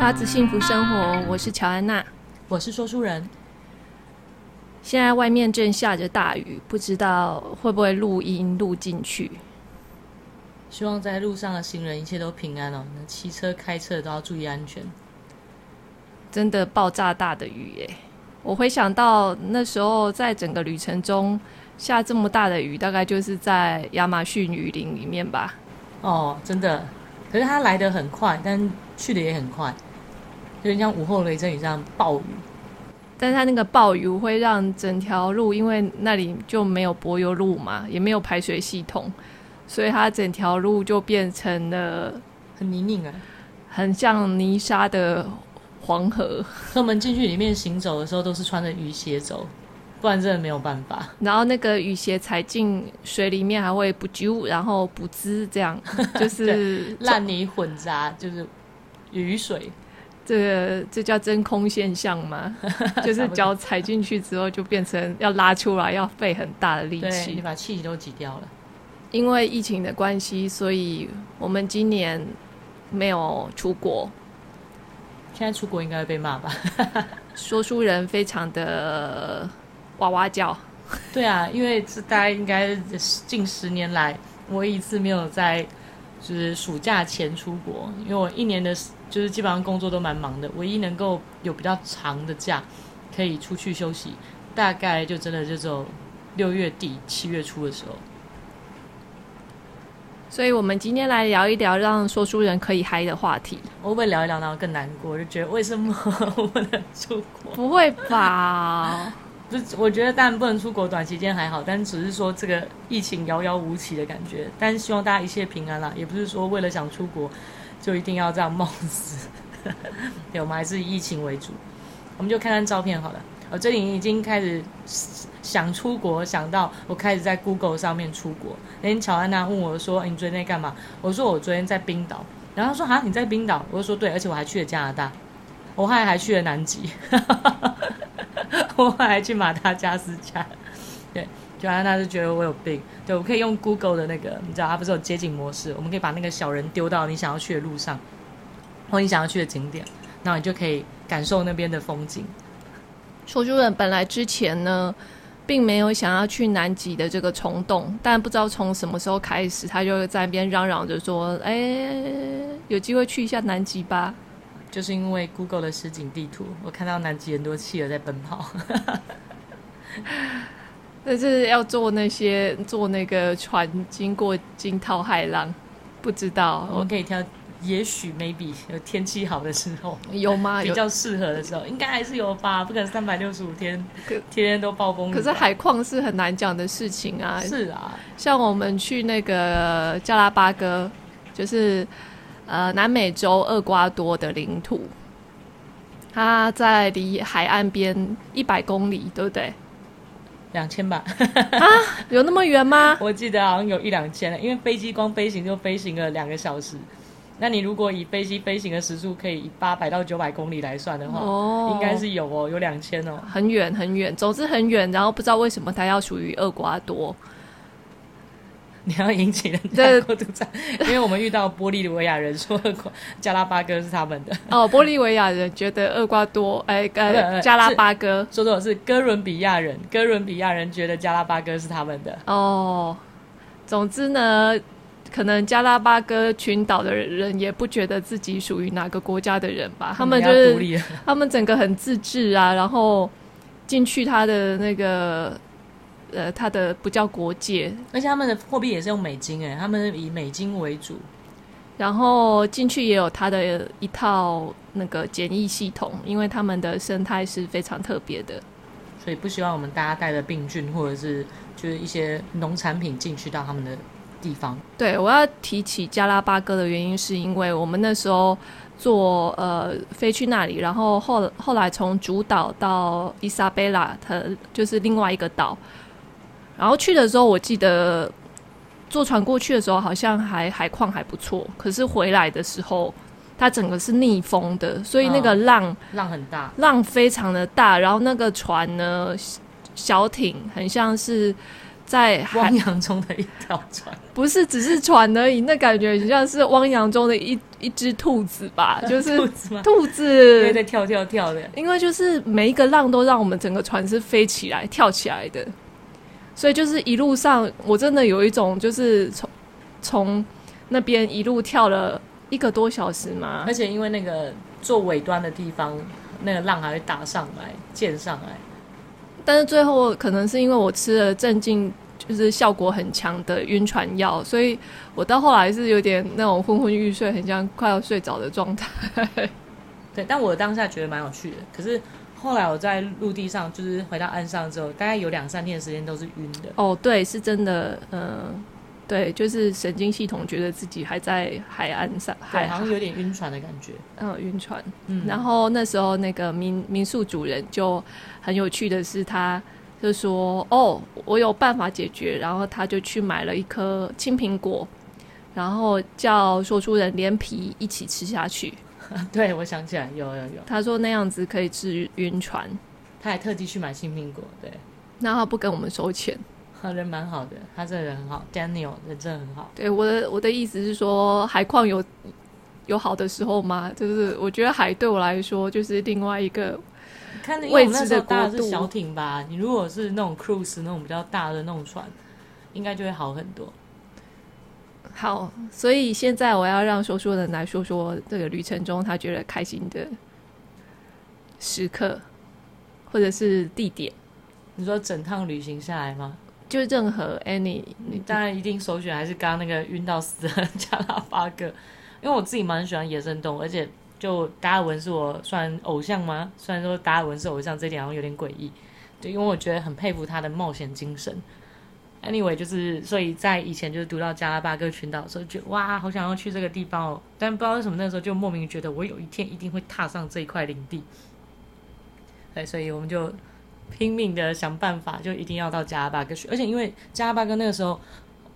拉子幸福生活，我是乔安娜，我是说书人。现在外面正下着大雨，不知道会不会录音录进去。希望在路上的行人一切都平安哦。那骑车、开车都要注意安全。真的爆炸大的雨耶！我回想到那时候，在整个旅程中下这么大的雨，大概就是在亚马逊雨林里面吧。哦，真的。可是它来得很快，但去的也很快。就像午后雷阵雨这样暴雨，但是它那个暴雨会让整条路，因为那里就没有柏油路嘛，也没有排水系统，所以它整条路就变成了很泥泞啊，很像泥沙的黄河。我们进去里面行走的时候，都是穿着雨鞋走，不然真的没有办法。然后那个雨鞋踩进水里面还会不揪，然后不滋，这样就是 烂泥混杂，就是雨水。这个这叫真空现象吗？就是脚踩进去之后，就变成要拉出来，要费很大的力气。你把气都挤掉了。因为疫情的关系，所以我们今年没有出国。现在出国应该会被骂吧？说书人非常的哇哇叫。对啊，因为这大概应该近十年来我一一次没有在就是暑假前出国，因为我一年的。就是基本上工作都蛮忙的，唯一能够有比较长的假可以出去休息，大概就真的就只有六月底七月初的时候。所以，我们今天来聊一聊让说书人可以嗨的话题。我会不会聊一聊，然后更难过？就觉得为什么 我不能出国？不会吧？就我觉得当然不能出国，短期间还好，但只是说这个疫情遥遥无期的感觉。但是希望大家一切平安啦，也不是说为了想出国。就一定要这样冒死？对，我们还是以疫情为主。我们就看看照片好了。我最近已经开始想出国，想到我开始在 Google 上面出国。那天乔安娜问我说：“你昨天在干嘛？”我说：“我昨天在冰岛。”然后他说：“啊，你在冰岛？”我就说：“对，而且我还去了加拿大，我还还去了南极，我还去马达加斯加。”对。乔安娜就觉得我有病，对，我可以用 Google 的那个，你知道它不是有街景模式？我们可以把那个小人丢到你想要去的路上，或你想要去的景点，那你就可以感受那边的风景。说书人本来之前呢，并没有想要去南极的这个冲动，但不知道从什么时候开始，他就在那边嚷嚷着说：“哎，有机会去一下南极吧。”就是因为 Google 的实景地图，我看到南极人多企鹅在奔跑。但是要坐那些坐那个船经过惊涛骇浪，不知道我们可以挑，也许 maybe 有天气好的时候有吗？比较适合的时候，应该还是有吧？不可能三百六十五天天天都暴风雨。可是海况是很难讲的事情啊。是啊，像我们去那个加拉巴哥，就是呃南美洲厄瓜多的领土，它在离海岸边一百公里，对不对？两千吧，啊，有那么远吗？我记得好像有一两千，因为飞机光飞行就飞行了两个小时。那你如果以飞机飞行的时速可以以八百到九百公里来算的话，哦，应该是有哦，有两千哦，很远很远，总之很远。然后不知道为什么它要属于厄瓜多。你要引起人家过度赞，因为我们遇到玻利维亚人说加拉巴哥是他们的哦，玻利维亚人觉得厄瓜多哎 呃加拉巴哥说错是哥伦比亚人，哥伦比亚人觉得加拉巴哥是他们的哦。总之呢，可能加拉巴哥群岛的人也不觉得自己属于哪个国家的人吧，他们就是他们整个很自治啊，然后进去他的那个。呃，它的不叫国界，而且他们的货币也是用美金诶，他们以美金为主，然后进去也有它的一套那个检疫系统，因为他们的生态是非常特别的，所以不希望我们大家带着病菌或者是就是一些农产品进去到他们的地方。对，我要提起加拉巴哥的原因，是因为我们那时候坐呃飞去那里，然后后后来从主岛到伊莎贝拉，它就是另外一个岛。然后去的时候，我记得坐船过去的时候，好像还海况还不错。可是回来的时候，它整个是逆风的，所以那个浪、哦、浪很大，浪非常的大。然后那个船呢，小艇很像是在汪洋中的一条船，不是只是船而已，那感觉像是汪洋中的一一只兔子吧，就是兔子吗？兔子在跳跳跳的，因为就是每一个浪都让我们整个船是飞起来、跳起来的，所以就是一路上我真的有一种就是从从那边一路跳了一个多小时嘛，而且因为那个做尾端的地方，那个浪还会打上来、溅上来。但是最后可能是因为我吃了镇静，就是效果很强的晕船药，所以我到后来是有点那种昏昏欲睡，很像快要睡着的状态。对，但我当下觉得蛮有趣的。可是后来我在陆地上，就是回到岸上之后，大概有两三天的时间都是晕的。哦，对，是真的，嗯。对，就是神经系统觉得自己还在海岸上，海好像有点晕船的感觉。嗯，晕船。嗯，然后那时候那个民民宿主人就很有趣的是，他就说：“哦，我有办法解决。”然后他就去买了一颗青苹果，然后叫说书人连皮一起吃下去。对，我想起来，有有有。他说那样子可以治晕船，他还特地去买青苹果。对，那他不跟我们收钱。他人蛮好的，他这个人很好，Daniel 人真的很好。对，我的我的意思是说，海况有有好的时候吗？就是我觉得海对我来说就是另外一个未知的大度。是小艇吧？你如果是那种 cruise 那种比较大的那种船，应该就会好很多。好，所以现在我要让说书人来说说这个旅程中他觉得开心的时刻，或者是地点。你说整趟旅行下来吗？就任何 any，你当然一定首选还是刚刚那个晕到死的 加拉巴哥，因为我自己蛮喜欢野生动物，而且就达尔文是我算偶像吗？虽然说达尔文是偶像，这点好像有点诡异，对，因为我觉得很佩服他的冒险精神。Anyway，就是所以在以前就是读到加拉巴哥群岛的时候，觉得哇，好想要去这个地方哦，但不知道为什么那时候就莫名觉得我有一天一定会踏上这一块领地，对，所以我们就。拼命的想办法，就一定要到加拉巴哥去。而且因为加拉巴哥那个时候，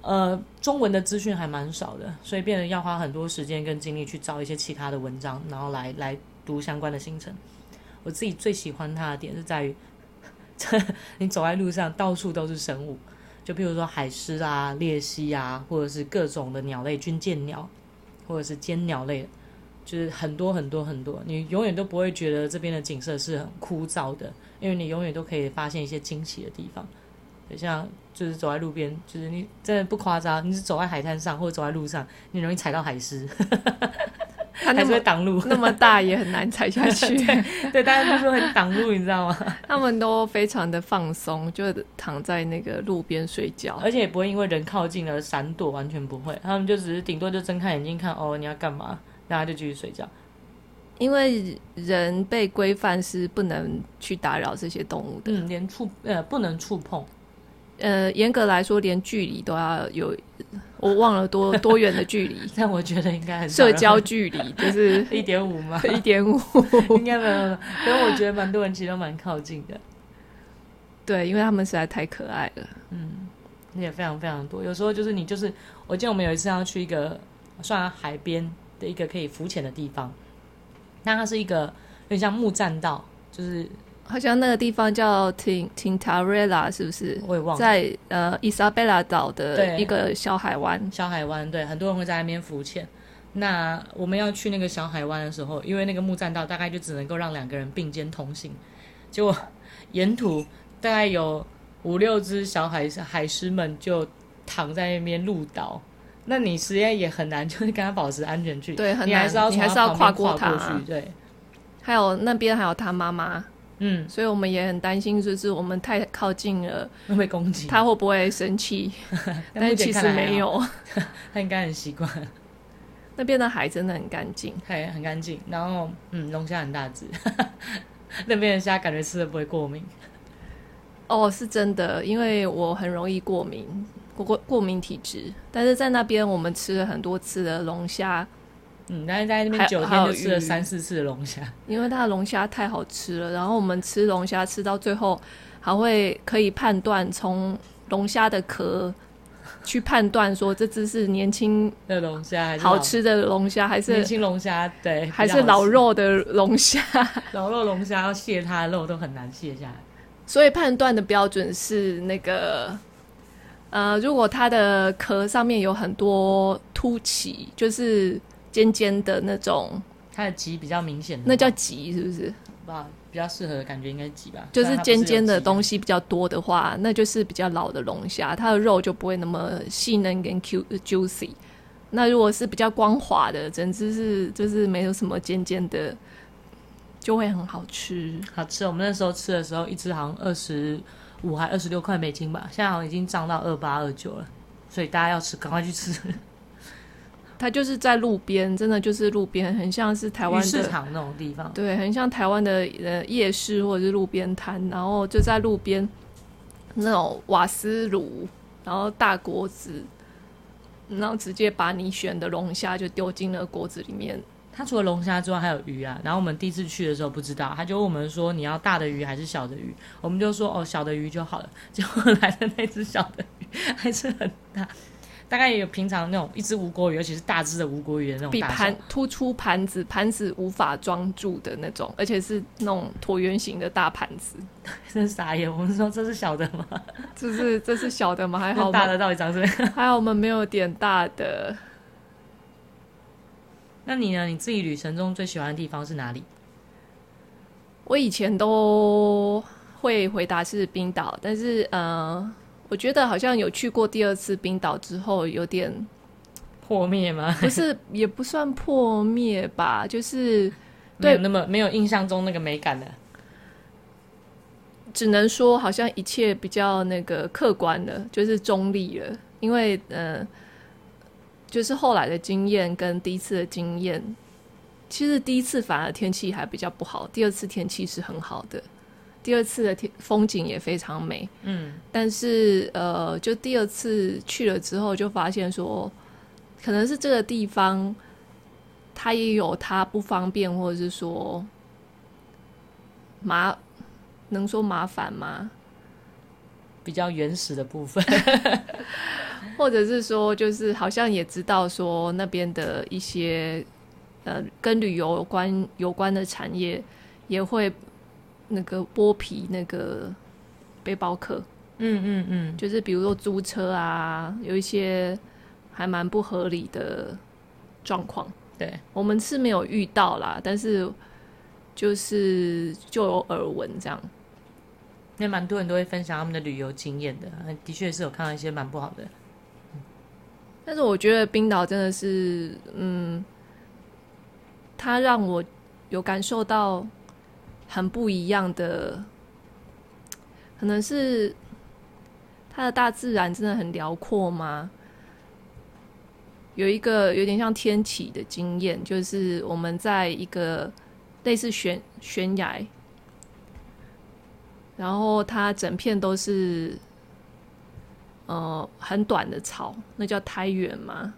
呃，中文的资讯还蛮少的，所以变得要花很多时间跟精力去找一些其他的文章，然后来来读相关的行程。我自己最喜欢它的点是在于，你走在路上到处都是生物，就比如说海狮啊、鬣蜥啊，或者是各种的鸟类，军舰鸟，或者是尖鸟类。就是很多很多很多，你永远都不会觉得这边的景色是很枯燥的，因为你永远都可以发现一些惊奇的地方。就像就是走在路边，就是你真的不夸张，你是走在海滩上或者走在路上，你容易踩到海狮，还是会挡路，那么大也很难踩下去。对，对，大家都说很挡路，你知道吗？他们都非常的放松，就躺在那个路边睡觉，而且也不会因为人靠近而闪躲，完全不会。他们就只是顶多就睁开眼睛看，哦，你要干嘛？然后就继续睡觉，因为人被规范是不能去打扰这些动物的，嗯，连触呃不能触碰，呃，严格来说连距离都要有，我忘了多多远的距离，但我觉得应该很社交距离就是 一点五吗？一点五 应该没有，因为我觉得蛮多人其实都蛮靠近的，对，因为他们实在太可爱了，嗯，也非常非常多，有时候就是你就是，我记得我们有一次要去一个算海边。的一个可以浮潜的地方，那它是一个有点像木栈道，就是好像那个地方叫 Tintarella，是不是？我也忘了，在呃伊莎贝拉岛的一个小海湾。小海湾，对，很多人会在那边浮潜。那我们要去那个小海湾的时候，因为那个木栈道大概就只能够让两个人并肩同行，结果沿途大概有五六只小海海狮们就躺在那边鹿岛。那你实验也很难，就是跟他保持安全距离。对，很难，你还是要，你还是要跨过他。过去，对。还有那边还有他妈妈，嗯，所以我们也很担心，就是我们太靠近了会被攻击，他会不会生气？但是其实没有，他应该很习惯。那边的海真的很干净，对，很干净。然后，嗯，龙虾很大只，那边的虾感觉吃了不会过敏。哦，是真的，因为我很容易过敏。过过敏体质，但是在那边我们吃了很多次的龙虾，嗯，但是在那边九天就吃了三四次龙虾，因为它的龙虾太好吃了。然后我们吃龙虾吃到最后，还会可以判断从龙虾的壳去判断说这只是年轻的龙虾，好吃的龙虾还是年轻龙虾？对，还是老肉的龙虾？老肉龙虾要卸它的肉都很难卸下来，所以判断的标准是那个。呃，如果它的壳上面有很多凸起，就是尖尖的那种，它的棘比较明显，那叫棘是不是？吧，比较适合的感觉应该棘吧。就是尖尖的东西比较多的话，那就是比较老的龙虾，它的肉就不会那么细嫩跟 Q juicy。那如果是比较光滑的，整只是就是没有什么尖尖的，就会很好吃。好吃，我们那时候吃的时候，一只好像二十五还二十六块美金吧，现在好像已经涨到二八二九了，所以大家要吃，赶快去吃。它就是在路边，真的就是路边，很像是台湾市场那种地方。对，很像台湾的呃夜市或者是路边摊，然后就在路边那种瓦斯炉，然后大锅子，然后直接把你选的龙虾就丢进了锅子里面。它除了龙虾之外还有鱼啊。然后我们第一次去的时候不知道，他就问我们说，你要大的鱼还是小的鱼？我们就说哦，小的鱼就好了。结果来的那只小的鱼还是很大。大概也有平常那种一只无国鱼，尤其是大只的无国鱼的那种，比盘突出盘子，盘子无法装住的那种，而且是那种椭圆形的大盘子，真傻眼！我们说这是小的吗？这是这是小的吗？还好大的到底长什么样？还好我们没有点大的。那你呢？你自己旅程中最喜欢的地方是哪里？我以前都会回答是冰岛，但是呃。我觉得好像有去过第二次冰岛之后，有点破灭吗？不是，也不算破灭吧，就是没有那么没有印象中那个美感的。只能说好像一切比较那个客观的，就是中立了。因为呃，就是后来的经验跟第一次的经验，其实第一次反而天气还比较不好，第二次天气是很好的。第二次的天风景也非常美，嗯，但是呃，就第二次去了之后，就发现说，可能是这个地方它也有它不方便，或者是说麻，能说麻烦吗？比较原始的部分，或者是说，就是好像也知道说那边的一些呃跟旅游有关有关的产业也会。那个剥皮那个背包客，嗯嗯嗯，就是比如说租车啊，有一些还蛮不合理的状况。对，我们是没有遇到啦，但是就是就有耳闻这样。那蛮多人都会分享他们的旅游经验的，的确是有看到一些蛮不好的。但是我觉得冰岛真的是，嗯，它让我有感受到。很不一样的，可能是它的大自然真的很辽阔吗？有一个有点像天启的经验，就是我们在一个类似悬悬崖，然后它整片都是呃很短的草，那叫苔原吗？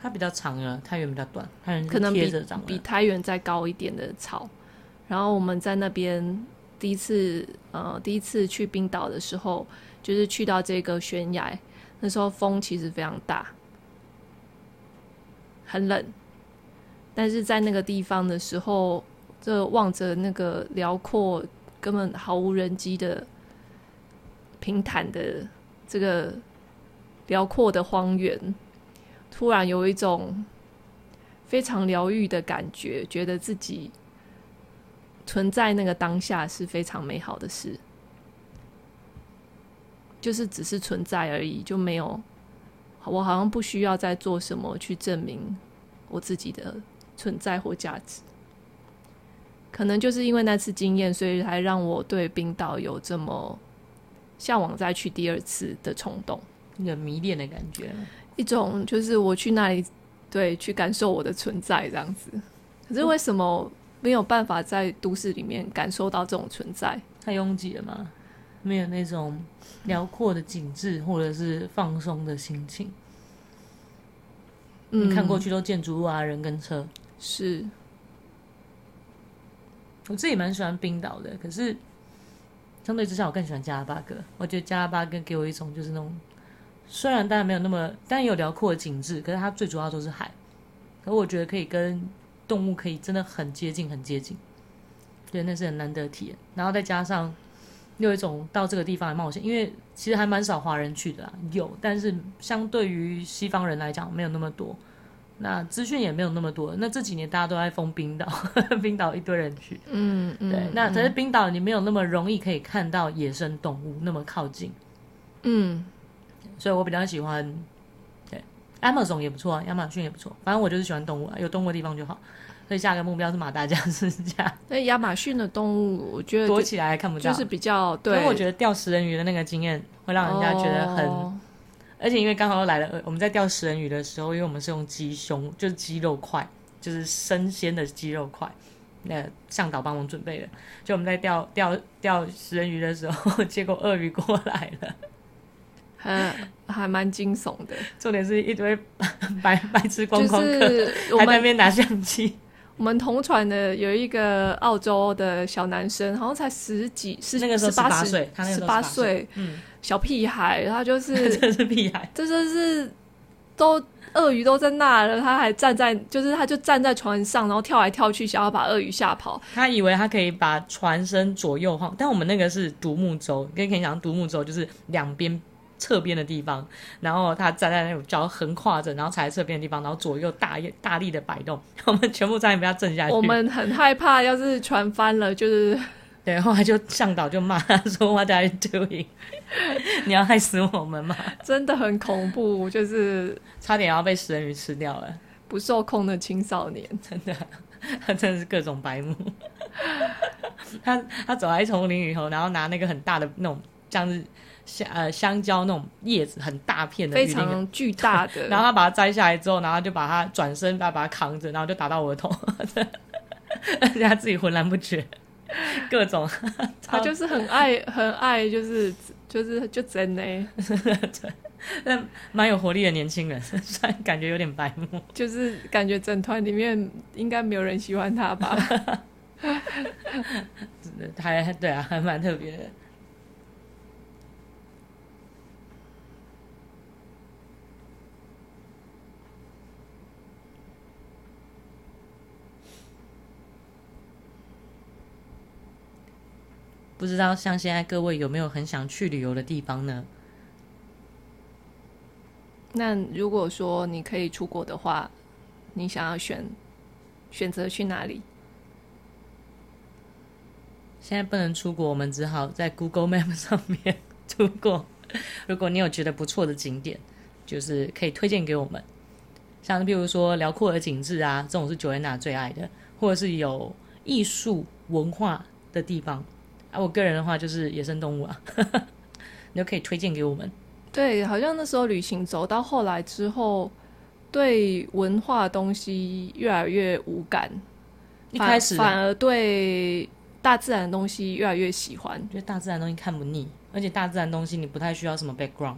它比较长啊，苔原比较短，可能比比苔原再高一点的草。然后我们在那边第一次，呃，第一次去冰岛的时候，就是去到这个悬崖，那时候风其实非常大，很冷。但是在那个地方的时候，就望着那个辽阔、根本毫无人迹的平坦的这个辽阔的荒原，突然有一种非常疗愈的感觉，觉得自己。存在那个当下是非常美好的事，就是只是存在而已，就没有，我好像不需要再做什么去证明我自己的存在或价值。可能就是因为那次经验，所以才让我对冰岛有这么向往再去第二次的冲动，一个迷恋的感觉，一种就是我去那里，对，去感受我的存在这样子。可是为什么？没有办法在都市里面感受到这种存在，太拥挤了吗？没有那种辽阔的景致，或者是放松的心情。嗯，看过去都建筑物啊，人跟车。是，我自己蛮喜欢冰岛的，可是相对之下，我更喜欢加拉巴哥。我觉得加拉巴哥给我一种就是那种，虽然当然没有那么，但有辽阔的景致，可是它最主要都是海。可我觉得可以跟。动物可以真的很接近，很接近，对，那是很难得体验。然后再加上有一种到这个地方来冒险，因为其实还蛮少华人去的啦，有，但是相对于西方人来讲，没有那么多。那资讯也没有那么多。那这几年大家都在封冰岛，冰岛一堆人去，嗯嗯，对。那可是冰岛你没有那么容易可以看到野生动物那么靠近，嗯，所以我比较喜欢。对，Amazon 也不错啊，亚马逊也不错。反正我就是喜欢动物啊，有动物的地方就好。所以下个目标是马达加斯加。那亚马逊的动物，我觉得躲起来还看不到，就是比较对。因为我觉得钓食人鱼的那个经验会让人家觉得很，哦、而且因为刚好又来了，我们在钓食人鱼的时候，因为我们是用鸡胸，就是鸡肉块，就是生鲜的鸡肉块，那向导帮我们准备的。就我们在钓钓钓食人鱼的时候，结果鳄鱼过来了，还 还蛮惊悚的。重点是一堆 白白痴观光客，还在那边拿相机。我们同船的有一个澳洲的小男生，好像才十几，十那个时候十八岁，他十八岁，嗯，小屁孩，他就是 这是屁孩，这就是都鳄鱼都在那了，他还站在，就是他就站在船上，然后跳来跳去，想要把鳄鱼吓跑。他以为他可以把船身左右晃，但我们那个是独木舟，跟你讲独木舟就是两边。侧边的地方，然后他站在那种脚横跨着，然后踩在侧边的地方，然后左右大大力的摆动，我们全部差点被他震下去。我们很害怕，要是船翻了，就是对，后来就向导就骂他说：“What are you doing？你要害死我们吗？”真的很恐怖，就是差点要被食人鱼吃掉了。不受控的青少年，真的，他真的是各种白目。他他走在一丛林里头，然后拿那个很大的那种像是。香呃香蕉那种叶子很大片的，非常巨大的。然后他把它摘下来之后，然后就把它转身，把把它扛着，然后就打到我的头，而且他自己浑然不觉，各种。他就是很爱很爱，就是就是就真的，但蛮有活力的年轻人，虽然感觉有点白目，就是感觉整团里面应该没有人喜欢他吧？还对啊，还蛮特别的。不知道像现在各位有没有很想去旅游的地方呢？那如果说你可以出国的话，你想要选选择去哪里？现在不能出国，我们只好在 Google Map 上面 出国。如果你有觉得不错的景点，就是可以推荐给我们，像比如说辽阔的景致啊，这种是 Joanna 最爱的，或者是有艺术文化的地方。啊，我个人的话就是野生动物啊，你都可以推荐给我们。对，好像那时候旅行走到后来之后，对文化东西越来越无感，一开始反而对大自然的东西越来越喜欢。觉得大自然东西看不腻，而且大自然东西你不太需要什么 background。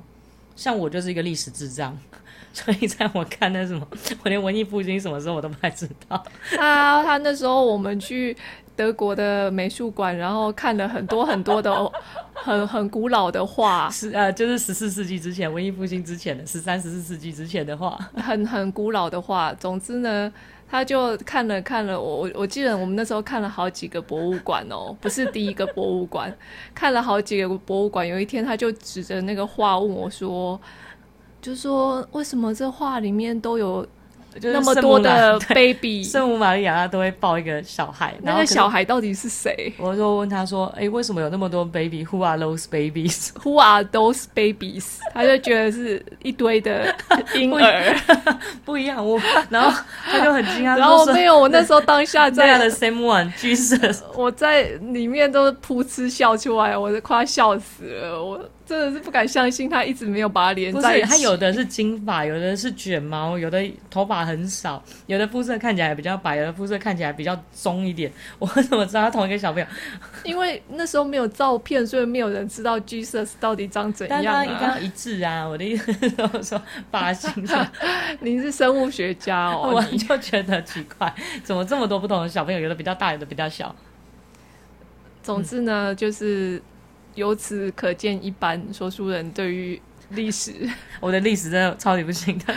像我就是一个历史智障，所以在我看那什么，我连文艺复兴什么时候我都不太知道。他他那时候我们去。德国的美术馆，然后看了很多很多的 很很古老的画，是呃，就是十四世纪之前，文艺复兴之前的十三、十四世纪之前的画，很很古老的画。总之呢，他就看了看了我，我我记得我们那时候看了好几个博物馆哦，不是第一个博物馆，看了好几个博物馆。有一天，他就指着那个画问我说：“就说，为什么这画里面都有？”那么多的 baby，圣母玛利亚她都会抱一个小孩，那个小孩到底是谁？我就问他说：“哎、欸，为什么有那么多 baby？Who are those babies? Who are those babies？” 他就觉得是一堆的婴儿，不一 样。我然后他就很惊讶，然后没有，我那时候当下在的 same one，Jesus，我在里面都噗嗤笑出来，我都快要笑死了，我。真的是不敢相信，他一直没有把它连在一起。他有的是金发，有的是卷毛，有的头发很少，有的肤色看起来比较白，有的肤色看起来比较棕一点。我怎么知道他同一个小朋友？因为那时候没有照片，所以没有人知道 Jesus 到底长怎样、啊。但他一定要一致啊！我的意思是说，发型上。您是生物学家哦，我就觉得奇怪，怎么这么多不同的小朋友？有的比较大，有的比较小。总之呢，嗯、就是。由此可见，一般说书人对于历史，我的历史真的超级不行的。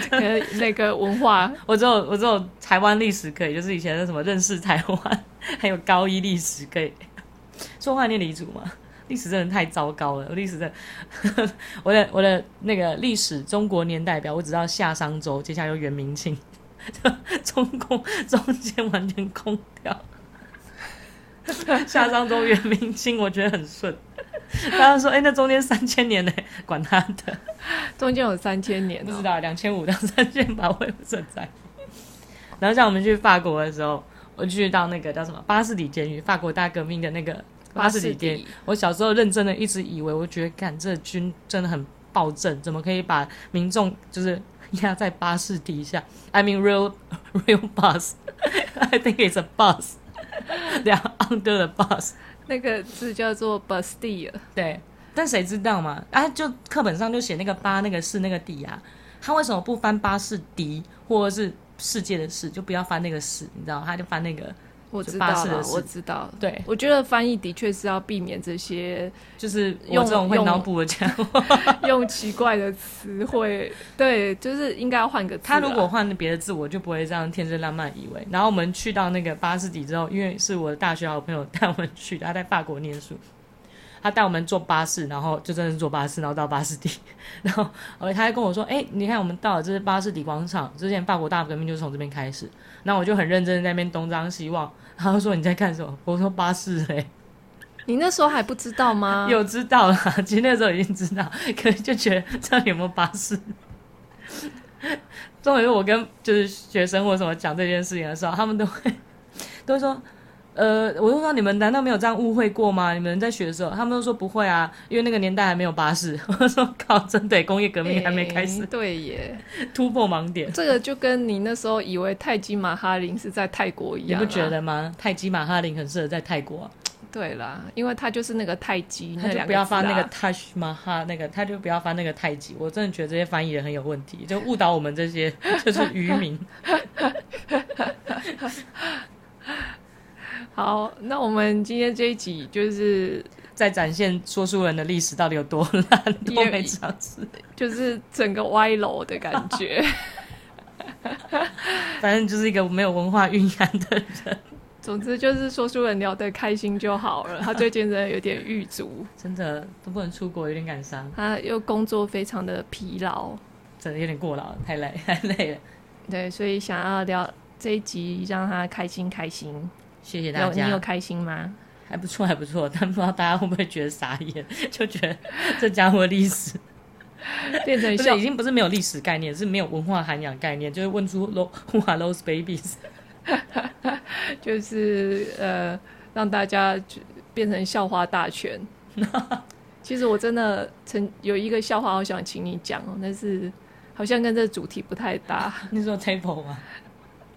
那个文化，我只有我只有台湾历史可以，就是以前的什么认识台湾，还有高一历史可以。说话念李主吗？历史真的太糟糕了。我历史的，我的我的那个历史中国年代表，我只知道夏商周，接下来有元明清，中共中间完全空掉。夏商周元明清，我觉得很顺。他刚说：“哎、欸，那中间三千年呢？管他的，中间有三千年、喔，不知道两千五到三千八，我也不存在。然后像我们去法国的时候，我去到那个叫什么巴士底监狱，法国大革命的那个巴士底监狱。我小时候认真的一直以为，我觉得干这军真的很暴政，怎么可以把民众就是压在巴士底下？I mean real real bus. I think it's a bus. They are under the bus. 那个字叫做 Bastille，对，但谁知道嘛？啊，就课本上就写那个巴，那个是那个底啊，他为什么不翻巴士底，或者是世界的世，就不要翻那个世，你知道？他就翻那个。我知道了，我知道。对，我觉得翻译的确是要避免这些，就是用这种会脑补的家伙 用奇怪的词汇。对，就是应该要换个字。他如果换别的字，我就不会这样天真浪漫以为。然后我们去到那个巴士底之后，因为是我的大学好朋友带我们去，他在法国念书。他带我们坐巴士，然后就真的是坐巴士，然后到巴士底，然后他还跟我说：“哎、欸，你看我们到了，这是巴士底广场。之前法国大革命就是从这边开始。”那我就很认真在那边东张西望。他就说：“你在干什么？”我说：“巴士嘞。”你那时候还不知道吗？有知道啦，其实那时候已经知道，可是就觉得这里有没有巴士。终于我跟就是学生或什么讲这件事情的时候，他们都会都会说。呃，我就说你们难道没有这样误会过吗？你们在学的时候，他们都说不会啊，因为那个年代还没有巴士。我说靠，真的，工业革命还没开始。欸、对耶，突破盲点。这个就跟你那时候以为泰姬玛哈林是在泰国一样，你不觉得吗？泰姬玛哈林很适合在泰国、啊。对啦，因为他就是那个泰姬，他就不要发那个 Taj Mahal 那个，他就不要发那个泰姬。我真的觉得这些翻译人很有问题，就误导我们这些就是渔民。好，那我们今天这一集就是在展现说书人的历史到底有多烂，多没常识，就是整个歪楼的感觉。反正就是一个没有文化蕴含的人。总之就是说书人聊得开心就好了。他最近真的有点郁卒，真的都不能出国，有点感伤。他又工作非常的疲劳，真的有点过劳，太累，太累了。对，所以想要聊这一集，让他开心开心。谢谢大家。你有开心吗？还不错，还不错。但不知道大家会不会觉得傻眼，就觉得这家伙历史变成已经不是没有历史概念，是没有文化涵养概念，就是问出 Who are those babies？就是呃，让大家变成笑话大全。其实我真的曾有一个笑话，好想请你讲哦，但是好像跟这主题不太搭。你说 table 吗？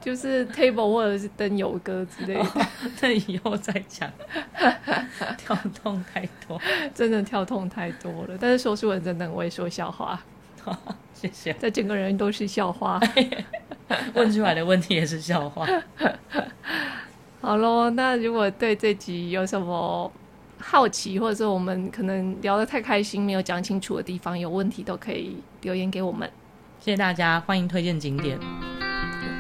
就是 table 或者是灯油歌之类的，那、哦、以后再讲。跳痛太多，真的跳痛太多了。但是说书人真的很会说笑话，哦、谢谢。在整个人都是笑话，问出来的问题也是笑话。好喽，那如果对这集有什么好奇，或者是我们可能聊得太开心没有讲清楚的地方，有问题都可以留言给我们。谢谢大家，欢迎推荐景点。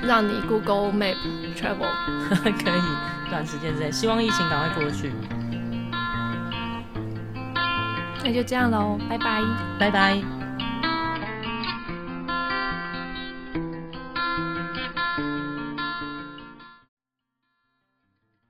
让你 Google Map travel 可以短时间之内，希望疫情赶快过去。那就这样喽，拜拜，拜拜。